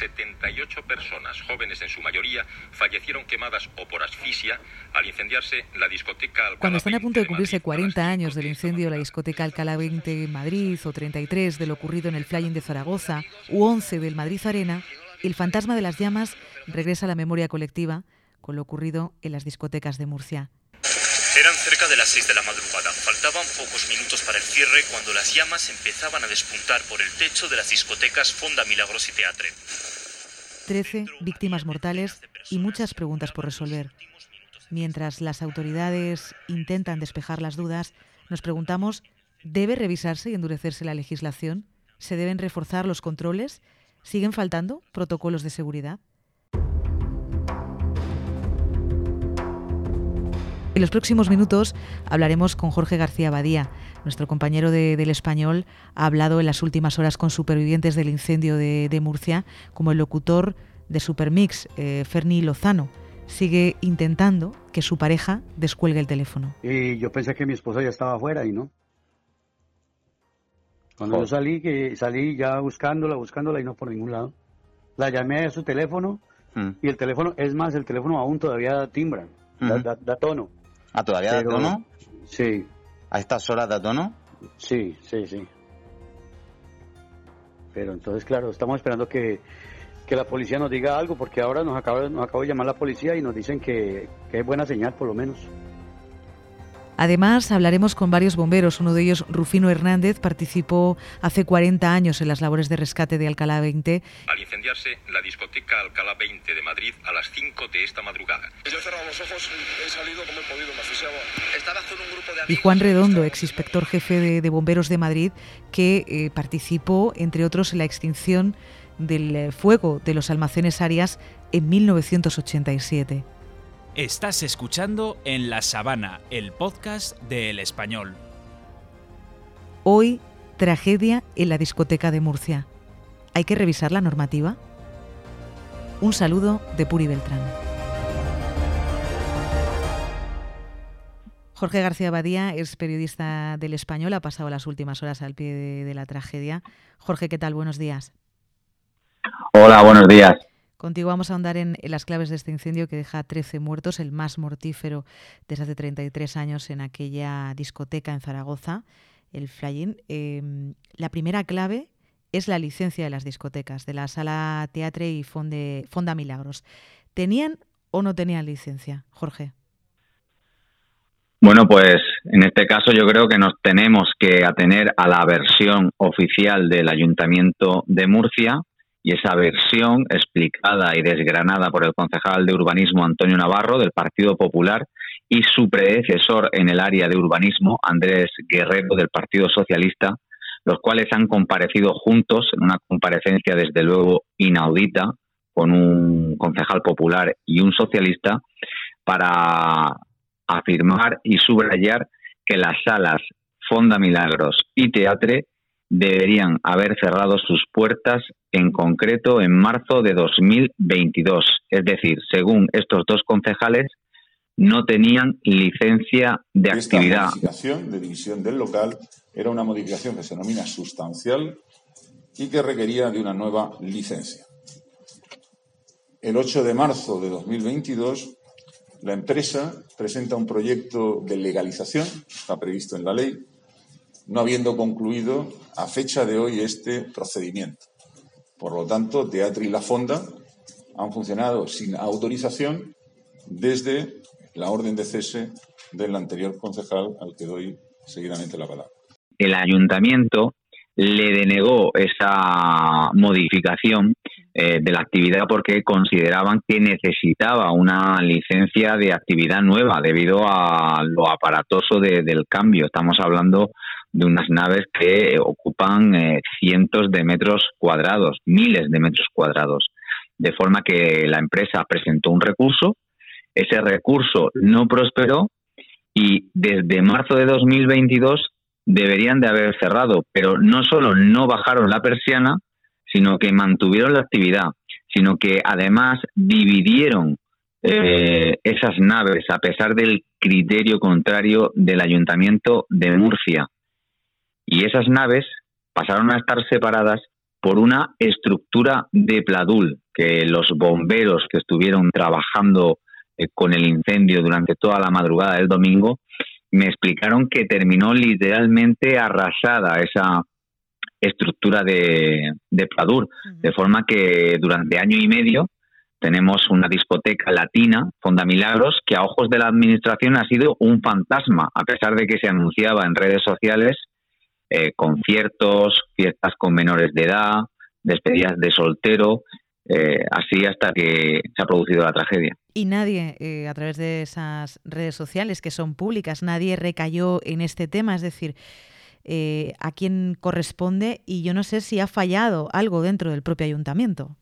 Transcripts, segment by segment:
78 personas, jóvenes en su mayoría, fallecieron quemadas o por asfixia al incendiarse la discoteca Alcalá Cuando están a punto de cumplirse Madrid, a las 40 años del de incendio de la discoteca Alcalá 20 en Madrid o 33 de lo ocurrido en el Flying de Zaragoza u 11 del Madrid Arena, el fantasma de las llamas regresa a la memoria colectiva con lo ocurrido en las discotecas de Murcia. Eran cerca de las 6 de la madrugada. Faltaban pocos minutos para el cierre cuando las llamas empezaban a despuntar por el techo de las discotecas Fonda Milagros y Teatre. 13 víctimas mortales y muchas preguntas por resolver. Mientras las autoridades intentan despejar las dudas, nos preguntamos, ¿debe revisarse y endurecerse la legislación? ¿Se deben reforzar los controles? ¿Siguen faltando protocolos de seguridad? En los próximos minutos hablaremos con Jorge García Badía. Nuestro compañero de- del español ha hablado en las últimas horas con supervivientes del incendio de, de Murcia, como el locutor de Supermix, eh, Ferni Lozano. Sigue intentando que su pareja descuelgue el teléfono. Y yo pensé que mi esposa ya estaba afuera y no. Cuando yo salí, que salí ya buscándola, buscándola y no por ningún lado. La llamé a su teléfono Mm. y el teléfono, es más, el teléfono aún todavía timbra, da, Ujú. da- da tono. ¿Ah, todavía da Pero- tono? Sí, ¿A estas horas da tono? sí, sí, sí. Pero entonces, claro, estamos esperando que, que la policía nos diga algo, porque ahora nos acaba, nos acaba de llamar la policía y nos dicen que, que es buena señal, por lo menos. Además, hablaremos con varios bomberos. Uno de ellos, Rufino Hernández, participó hace 40 años en las labores de rescate de Alcalá 20 Al incendiarse la discoteca Alcalá 20 de Madrid a las 5 de esta madrugada. Yo he cerrado los ojos, he salido como he podido, me asfixiaba. Estaba con un grupo de y Juan Redondo, ex inspector jefe de, de bomberos de Madrid, que eh, participó, entre otros, en la extinción del eh, fuego de los almacenes Arias en 1987. Estás escuchando En la Sabana, el podcast de El Español. Hoy, tragedia en la discoteca de Murcia. ¿Hay que revisar la normativa? Un saludo de Puri Beltrán. Jorge García Badía es periodista del Español, ha pasado las últimas horas al pie de, de la tragedia. Jorge, ¿qué tal? Buenos días. Hola, buenos días. Contigo vamos a ahondar en, las claves de este incendio que deja 13 muertos, el más mortífero desde hace 33 años en aquella discoteca en Zaragoza, el Flying. Eh, la primera clave es la licencia de las discotecas, de la Sala Teatre y Fonda Milagros. ¿Tenían o no tenían licencia, Jorge? Bueno, pues en este caso yo creo que nos tenemos que atener a la versión oficial del Ayuntamiento de Murcia y esa versión explicada y desgranada por el concejal de urbanismo Antonio Navarro del Partido Popular y su predecesor en el área de urbanismo Andrés Guerrero del Partido Socialista, los cuales han comparecido juntos en una comparecencia desde luego inaudita con un concejal popular y un socialista para afirmar y subrayar que las salas Fonda Milagros y Teatre deberían haber cerrado sus puertas en concreto en marzo de 2022. Es decir, según estos dos concejales, no tenían licencia de Esta actividad. modificación de división del local era una modificación que se denomina sustancial y que requería de una nueva licencia. El 8 de marzo de 2022, la empresa presenta un proyecto de legalización, está previsto en la ley, no habiendo concluido a fecha de hoy este procedimiento. Por lo tanto, Teatro y La Fonda han funcionado sin autorización desde la orden de cese del anterior concejal al que doy seguidamente la palabra. El ayuntamiento le denegó esa modificación eh, de la actividad porque consideraban que necesitaba una licencia de actividad nueva debido a lo aparatoso de- del cambio. Estamos hablando de unas naves que ocupan eh, cientos de metros cuadrados, miles de metros cuadrados. De forma que la empresa presentó un recurso, ese recurso no prosperó y desde marzo de 2022 deberían de haber cerrado, pero no solo no bajaron la persiana, sino que mantuvieron la actividad, sino que además dividieron eh, esas naves a pesar del criterio contrario del ayuntamiento de Murcia. Y esas naves pasaron a estar separadas por una estructura de Pladul, que los bomberos que estuvieron trabajando eh, con el incendio durante toda la madrugada del domingo me explicaron que terminó literalmente arrasada esa estructura de, de Pladur, de forma que durante año y medio tenemos una discoteca latina, Fonda Milagros, que a ojos de la administración ha sido un fantasma, a pesar de que se anunciaba en redes sociales eh, conciertos, fiestas con menores de edad, despedidas de soltero, eh, así hasta que se ha producido la tragedia. Y nadie, eh, a través de esas redes sociales que son públicas, nadie recayó en este tema, es decir, a quién corresponde y yo no sé si ha fallado algo dentro del propio ayuntamiento.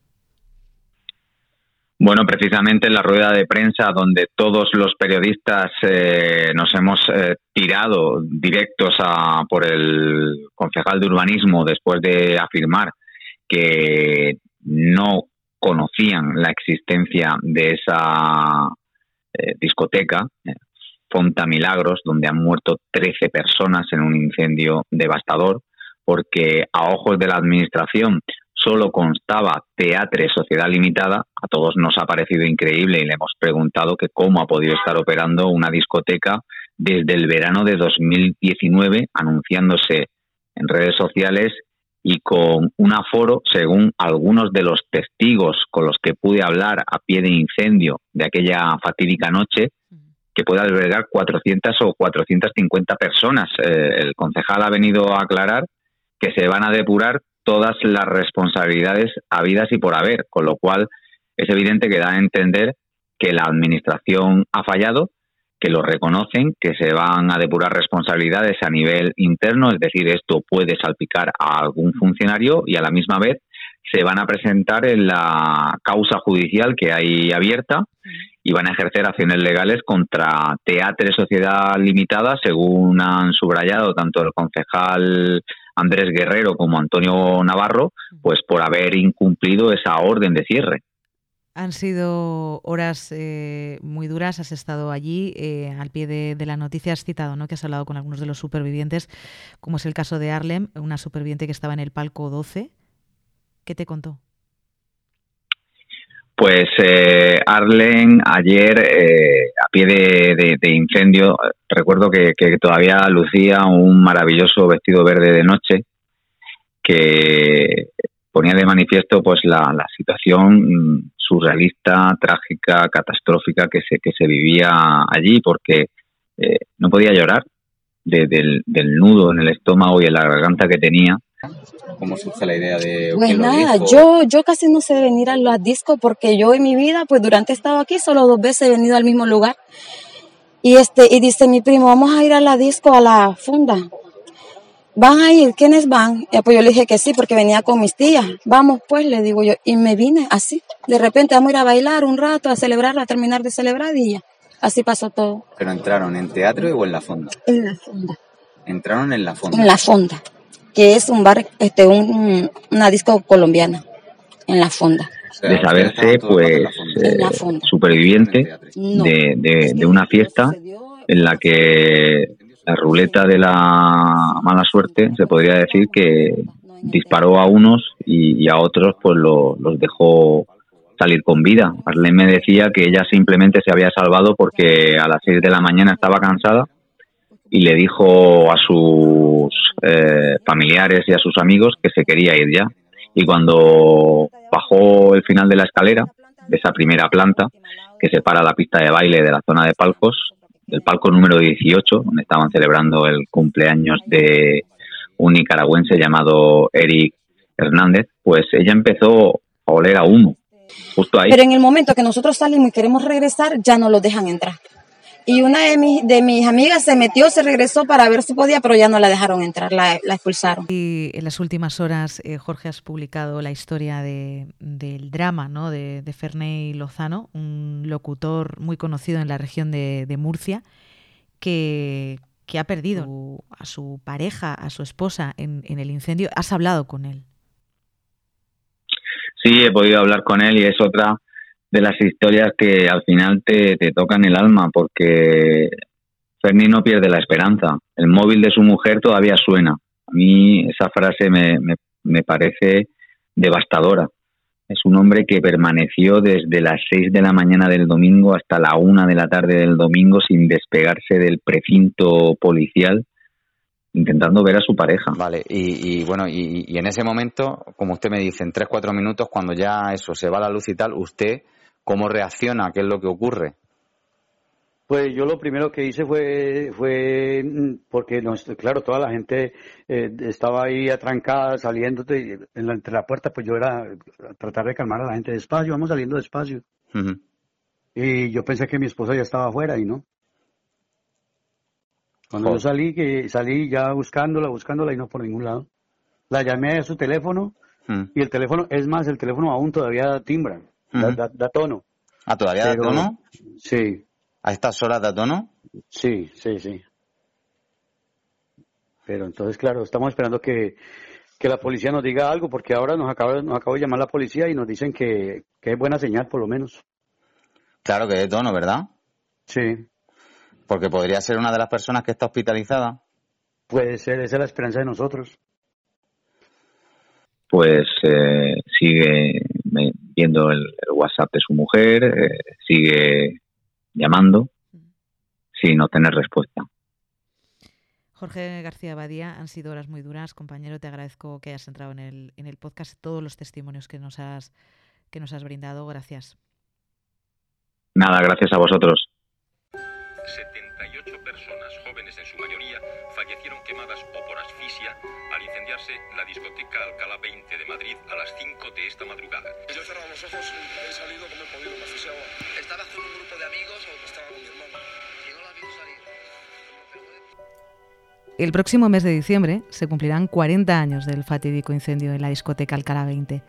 Bueno, precisamente en la rueda de prensa donde todos los periodistas eh, nos hemos eh, tirado directos a, por el concejal de urbanismo después de afirmar que no conocían la existencia de esa eh, discoteca, Fonta Milagros, donde han muerto 13 personas en un incendio devastador, porque a ojos de la Administración solo constaba Teatre Sociedad Limitada, a todos nos ha parecido increíble y le hemos preguntado cómo ha podido estar operando una discoteca desde el verano de 2019, anunciándose en redes sociales y con un aforo, según algunos de los testigos con los que pude hablar a pie de incendio de aquella fatídica noche, que puede albergar 400 o 450 personas. Eh, el concejal ha venido a aclarar que se van a depurar todas las responsabilidades habidas y por haber, con lo cual es evidente que da a entender que la Administración ha fallado, que lo reconocen, que se van a depurar responsabilidades a nivel interno, es decir, esto puede salpicar a algún funcionario y a la misma vez se van a presentar en la causa judicial que hay abierta y van a ejercer acciones legales contra Teatre Sociedad Limitada, según han subrayado tanto el concejal Andrés Guerrero como Antonio Navarro, pues por haber incumplido esa orden de cierre. Han sido horas eh, muy duras, has estado allí eh, al pie de, la noticia, has citado ¿no? que has hablado con algunos de los supervivientes, como es el caso de Arlem, una superviviente que estaba en el palco 12. ¿Qué te contó? Pues eh, Arlen ayer eh, a pie de, incendio, recuerdo que, todavía lucía un maravilloso vestido verde de noche que ponía de manifiesto pues la, situación surrealista, trágica, catastrófica que se, que se vivía allí porque eh, no podía llorar del, del nudo en el estómago y en la garganta que tenía ¿Cómo surge la idea de.? Pues nada, yo, yo casi no sé venir a los discos porque yo en mi vida, pues durante he estado aquí, solo dos veces he venido al mismo lugar. Y, este, y dice mi primo, vamos a ir a la disco, a la funda. ¿Van a ir? ¿Quiénes van? Y pues yo le dije que sí, porque venía con mis tías. Vamos pues, le digo yo. Y me vine así. De repente vamos a ir a bailar un rato, a celebrar, a terminar de celebrar y ya. Así pasó todo. ¿Pero entraron en teatro o en la fonda? En la fonda. ¿Entraron en la fonda? En la fonda que es un bar, este, un, una disco colombiana en la fonda. De saberse, pues, eh, superviviente de, de, una fiesta en la que la ruleta de la mala suerte se podría decir que disparó a unos y, a otros pues los dejó salir con vida. Arlene me decía que ella simplemente se había salvado porque a las 6 de la mañana estaba cansada y le dijo a sus eh, familiares y a sus amigos que se quería ir ya. Y cuando bajó el final de la escalera, de esa primera planta, que separa la pista de baile de la zona de palcos, del palco número 18, donde estaban celebrando el cumpleaños de un nicaragüense llamado Eric Hernández, pues ella empezó a oler a humo, justo ahí. Pero en el momento que nosotros salimos y queremos regresar, ya no los dejan entrar y una de mis, de mis amigas se metió, se regresó para ver si podía, pero ya no la dejaron entrar, la, expulsaron. Y en las últimas horas, eh, Jorge, has publicado la historia de, del drama ¿no? de, de Ferney Lozano, un locutor muy conocido en la región de, Murcia, que, que ha perdido a su pareja, a su esposa en, en el incendio. ¿Has hablado con él? Sí, he podido hablar con él y es otra de las historias que al final te, te tocan el alma, porque Ferni no pierde la esperanza. El móvil de su mujer todavía suena. A mí esa frase me, me, parece devastadora. Es un hombre que permaneció desde las 6 de la mañana del domingo hasta la 1 de la tarde del domingo sin despegarse del precinto policial intentando ver a su pareja. Vale, y, bueno, y, en ese momento, como usted me dice, en 3-4 minutos, cuando ya eso se va la luz y tal, ¿usted cómo reacciona? ¿Qué es lo que ocurre? Pues yo lo primero que hice fue, fue mm, porque, claro, toda la gente eh, estaba ahí atrancada, en la, entre la puerta, pues yo era tratar de calmar a la gente despacio, vamos saliendo despacio. Y yo pensé que mi esposa ya estaba afuera y no. Cuando yo salí, que salí ya buscándola, buscándola y no por ningún lado. La llamé a su teléfono y el teléfono, es más, el teléfono aún todavía timbra, da, tono. ¿Ah, todavía da tono? Sí. ¿A estas horas da tono? Sí, sí, sí. Pero entonces, claro, estamos esperando que, la policía nos diga algo, porque ahora nos acaba, nos acaba de llamar la policía y nos dicen que, que es buena señal, por lo menos. Claro que de tono, ¿verdad? Sí. Porque podría ser una de las personas que está hospitalizada. Puede ser, esa es la esperanza de nosotros. Pues eh, sigue viendo el, WhatsApp de su mujer, eh, sigue llamando sin obtener respuesta. Jorge García Badía, han sido horas muy duras. Compañero, te agradezco que hayas entrado en el, en el podcast, todos los testimonios que nos has, que nos has brindado. Gracias. Nada, gracias a vosotros. 78 personas, jóvenes en su mayoría, fallecieron quemadas o por asfixia al incendiarse la discoteca Alcalá 20 de Madrid a las 5 de esta madrugada. Yo he cerrado los ojos, he salido como he podido, me asfixiaba. ¿Estabas con un grupo de amigos o estaba con mi hermano? El próximo mes de diciembre se cumplirán 40 años del fatídico incendio en la discoteca Alcalá 20.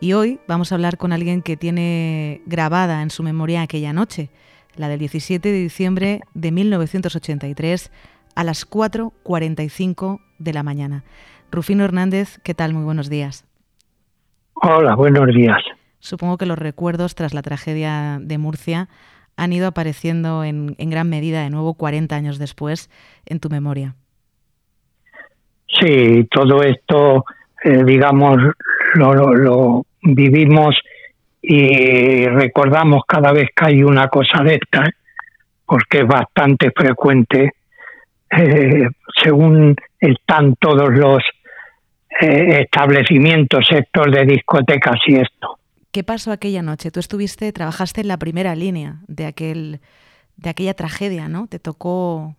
Y hoy vamos a hablar con alguien que tiene grabada en su memoria aquella noche, la del 17 de diciembre de 1983 a las 4.45 de la mañana. Rufino Hernández, ¿qué tal? Muy buenos días. Hola, buenos días. Supongo que los recuerdos tras la tragedia de Murcia han ido apareciendo en, gran medida de nuevo 40 años después en tu memoria. Sí, todo esto, eh, digamos, lo, vivimos y recordamos cada vez que hay una cosa de esta, porque es bastante frecuente, eh, según están todos los eh, establecimientos, sector de discotecas y esto. ¿Qué pasó aquella noche? Tú estuviste, trabajaste en la primera línea de aquel, de aquella tragedia, ¿no? Te tocó.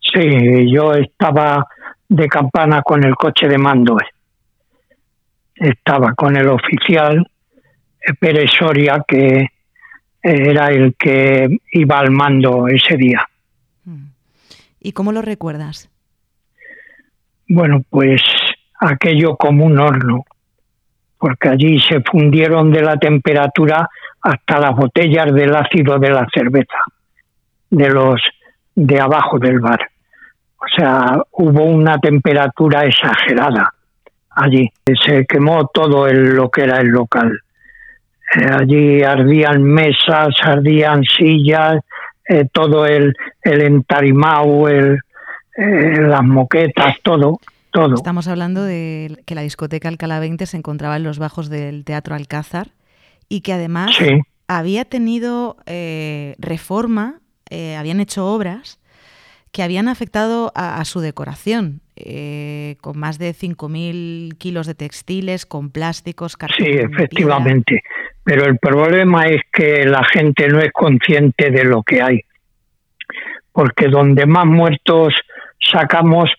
Sí, yo estaba de campana con el coche de mando. Estaba con el oficial Pérez Soria, que era el que iba al mando ese día. Mm. ¿Y cómo lo recuerdas? Bueno, pues aquello como un horno, porque allí se fundieron de la temperatura hasta las botellas del ácido de la cerveza, de los de abajo del bar. O sea, hubo una temperatura exagerada allí. Se quemó todo el, lo que era el local. Eh, allí ardían mesas, ardían sillas, eh, todo el, el entarimao, el, eh, las moquetas, todo. Todo. Estamos hablando de que la discoteca Alcalá 20 se encontraba en los bajos del Teatro Alcázar y que además había tenido reforma, habían hecho obras que habían afectado a, su decoración, con más de 5.000 kilos de textiles, con plásticos, cartón. Sí, efectivamente. Pero el problema es que la gente no es consciente de lo que hay. Porque donde más muertos sacamos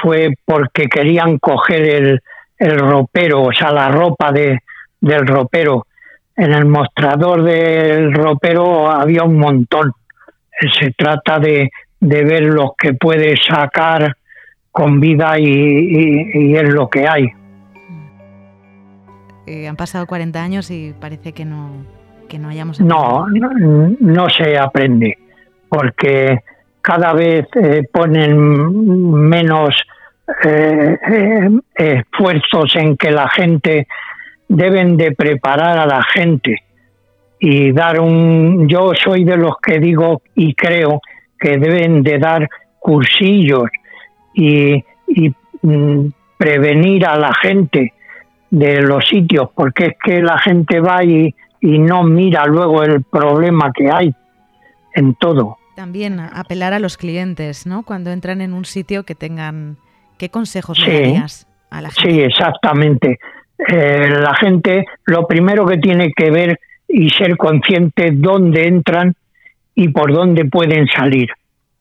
fue porque querían coger el, el ropero, o sea, la ropa de, del ropero. En el mostrador del ropero había un montón. Se trata de, de ver los que puede sacar con vida y, y es lo que hay. Eh, han pasado 40 años y parece que no, que no hayamos No, no, se aprende, porque cada vez eh, ponen menos eh, esfuerzos en que la gente deben de preparar a la gente y dar un yo soy de los que digo y creo que deben de dar cursillos y, y mm, prevenir a la gente de los sitios, porque es que la gente va y, y no mira luego el problema que hay en todo. También apelar a los clientes, ¿no? Cuando entran en un sitio que tengan... ¿Qué consejos le darías a la gente? Sí, exactamente. Eh, la gente lo primero que tiene que ver y ser consciente dónde entran y por dónde pueden salir.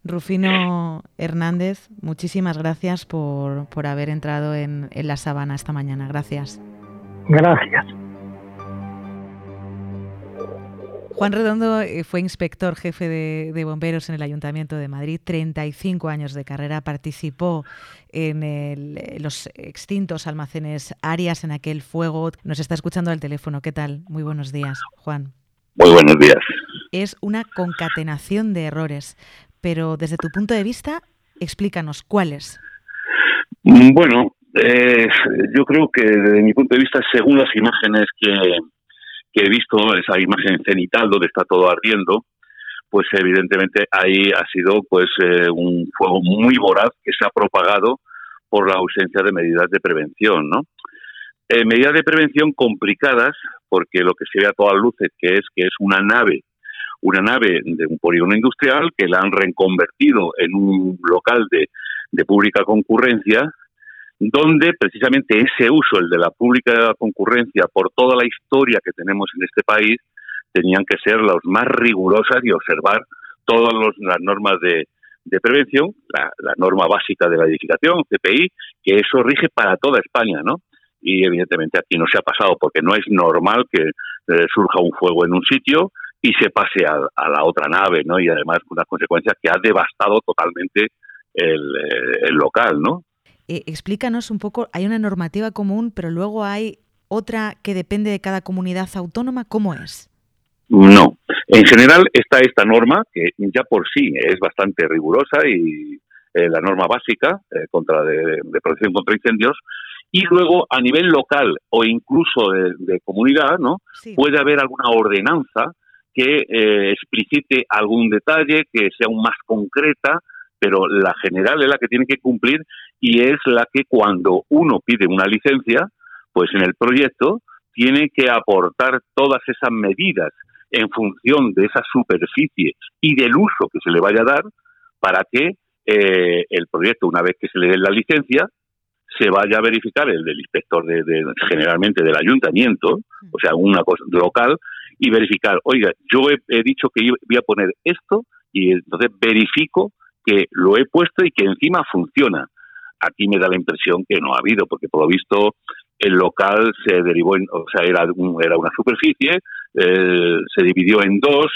Rufino Hernández, muchísimas gracias por, por haber entrado en, en la sabana esta mañana. Gracias. Gracias. Juan Redondo eh, fue inspector jefe de, bomberos en el Ayuntamiento de Madrid, 35 años de carrera, participó en eh, los extintos almacenes Arias en aquel fuego. Nos está escuchando al teléfono. ¿Qué tal? Muy buenos días, Juan. Muy buenos días. Es una concatenación de errores, pero desde tu punto de vista, explícanos cuáles. Mm, bueno, eh, yo creo que desde mi punto de vista, según las imágenes que, he visto esa imagen cenital donde está todo ardiendo, pues evidentemente ahí ha sido pues eh, un fuego muy voraz que se ha propagado por la ausencia de medidas de prevención, ¿no? Eh, medidas de prevención complicadas porque lo que se ve a todas luces que es que es una nave, una nave de un polígono industrial que la han reconvertido en un local de, de pública concurrencia donde precisamente ese uso, el de la pública concurrencia, por toda la historia que tenemos en este país, tenían que ser las más rigurosas y observar todas las normas de, prevención, la, norma básica de la edificación, CPI, que eso rige para toda España, ¿no? Y evidentemente aquí no se ha pasado porque no es normal que eh, surja un fuego en un sitio y se pase a, la otra nave, ¿no? Y además con una consecuencia que ha devastado totalmente el, eh, el local, ¿no? Eh, explícanos un poco, hay una normativa común, pero luego hay otra que depende de cada comunidad autónoma. ¿Cómo es? No. En general está esta norma, que ya por sí es bastante rigurosa y eh, la norma básica eh, contra de, protección contra incendios, y luego a nivel local o incluso de, comunidad, ¿no? Puede haber alguna ordenanza que explicite algún detalle, que sea aún más concreta, pero la general es la que tiene que cumplir y es la que cuando uno pide una licencia, pues en el proyecto tiene que aportar todas esas medidas en función de esa superficie y del uso que se le vaya a dar para que eh, el proyecto, una vez que se le dé la licencia, se vaya a verificar el del inspector de, generalmente del ayuntamiento, o sea, una cosa local, y verificar, oiga, yo he dicho que voy a poner esto y entonces verifico que lo he puesto y que encima funciona. Aquí me da la impresión que no ha habido, porque por lo visto el local se derivó, en, o sea, era, era una superficie, eh, se dividió en dos,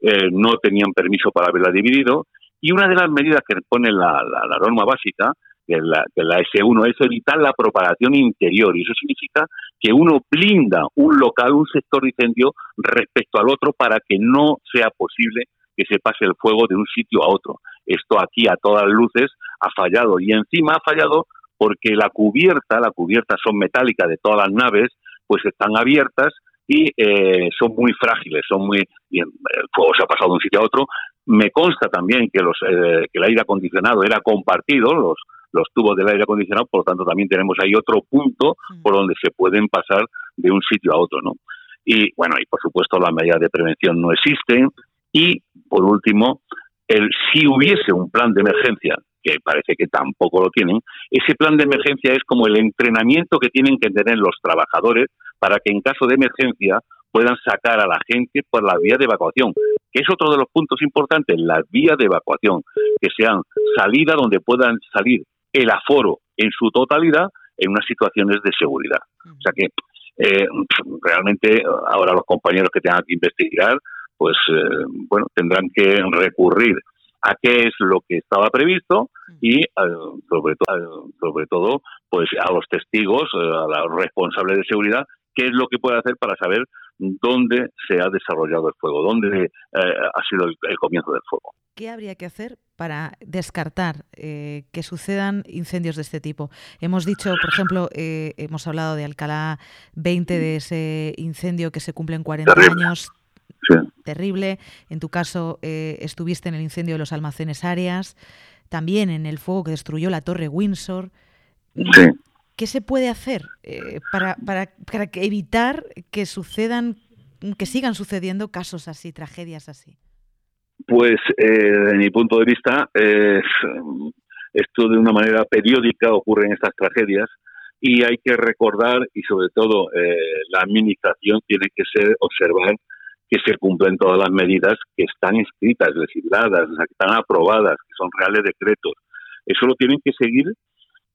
eh, no tenían permiso para haberla dividido, y una de las medidas que pone la, la, norma básica, que la, que la S1, es evitar la propagación interior, y eso significa que uno blinda un local, un sector de incendio respecto al otro para que no sea posible que se pase el fuego de un sitio a otro. Esto aquí a todas luces ha fallado y encima ha fallado porque la cubierta, la cubierta son metálicas de todas las naves, pues están abiertas y eh, son muy frágiles, son muy el fuego se ha pasado de un sitio a otro. Me consta también que los eh, que el aire acondicionado era compartido, los los tubos del aire acondicionado, por lo tanto también tenemos ahí otro punto por donde se pueden pasar de un sitio a otro, ¿no? Y bueno, y por supuesto las medidas de prevención no existen y por último el, si hubiese un plan de emergencia, que parece que tampoco lo tienen, ese plan de emergencia es como el entrenamiento que tienen que tener los trabajadores para que en caso de emergencia puedan sacar a la gente por la vía de evacuación, que es otro de los puntos importantes, la vía de evacuación, que sean salidas donde puedan salir el aforo en su totalidad en unas situaciones de seguridad. O sea que eh, realmente ahora los compañeros que tengan que investigar pues eh, bueno, tendrán que recurrir a qué es lo que estaba previsto y eh, sobre todo sobre todo pues a los testigos, eh, a los responsables de seguridad, qué es lo que puede hacer para saber dónde se ha desarrollado el fuego, dónde ha sido el, comienzo del fuego. ¿Qué habría que hacer para descartar que sucedan incendios de este tipo? Hemos dicho, por ejemplo, hemos hablado de Alcalá 20, de ese incendio que se cumple en 40 años, terrible. En tu caso, eh, estuviste en el incendio de los almacenes Arias, también en el fuego que destruyó la Torre Windsor. ¿Qué se puede hacer eh, para, para, para evitar que sucedan, que sigan sucediendo casos así, tragedias así? Pues, eh, desde mi punto de vista, esto de una manera periódica ocurre en estas tragedias y hay que recordar y sobre todo eh, la administración tiene que ser observar que se cumplen todas las medidas que están escritas, legisladas, que están aprobadas, que son reales decretos. Eso lo tienen que seguir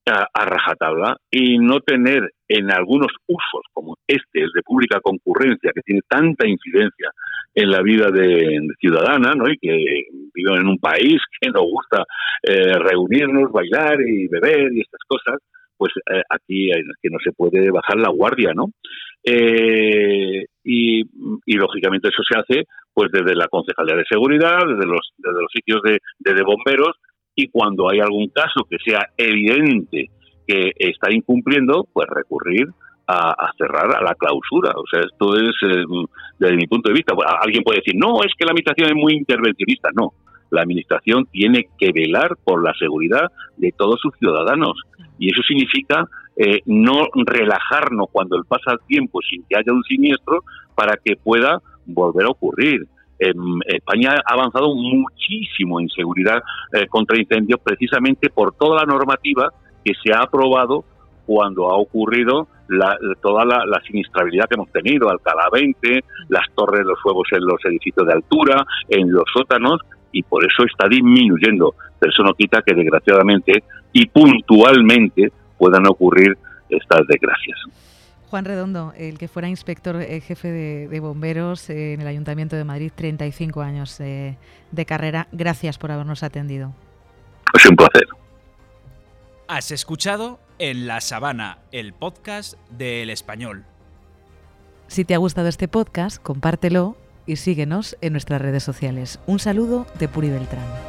a, rajatabla y no tener en algunos usos como este, el de pública concurrencia, que tiene tanta incidencia en la vida de, ciudadana, ¿no? Y que viven en un país que nos gusta eh, reunirnos, bailar y beber y estas cosas, pues eh, aquí que no se puede bajar la guardia, ¿no? Eh, y, lógicamente eso se hace pues desde la Concejalía de Seguridad, desde los, desde los sitios de, de, bomberos y cuando hay algún caso que sea evidente que está incumpliendo, pues recurrir a, cerrar a la clausura. O sea, esto es, eh, desde mi punto de vista, alguien puede decir, no, es que la administración es muy intervencionista. No, la administración tiene que velar por la seguridad de todos sus ciudadanos. Y eso significa eh, no relajarnos cuando el pasa el tiempo sin que haya un siniestro para que pueda volver a ocurrir. España ha avanzado muchísimo en seguridad eh, contra incendios precisamente por toda la normativa que se ha aprobado cuando ha ocurrido toda la, la, sinistrabilidad que hemos tenido, Alcalá 20, las torres los fuegos en los edificios de altura, en los sótanos, y por eso está disminuyendo. Pero eso no quita que desgraciadamente y puntualmente puedan ocurrir estas desgracias. Juan Redondo, el que fuera inspector eh, jefe de, bomberos eh, en el Ayuntamiento de Madrid, 35 años eh, de carrera, gracias por habernos atendido. Es un placer. Has escuchado En la Sabana, el podcast del Español. Si te ha gustado este podcast, compártelo y síguenos en nuestras redes sociales. Un saludo de Puri Beltrán.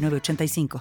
85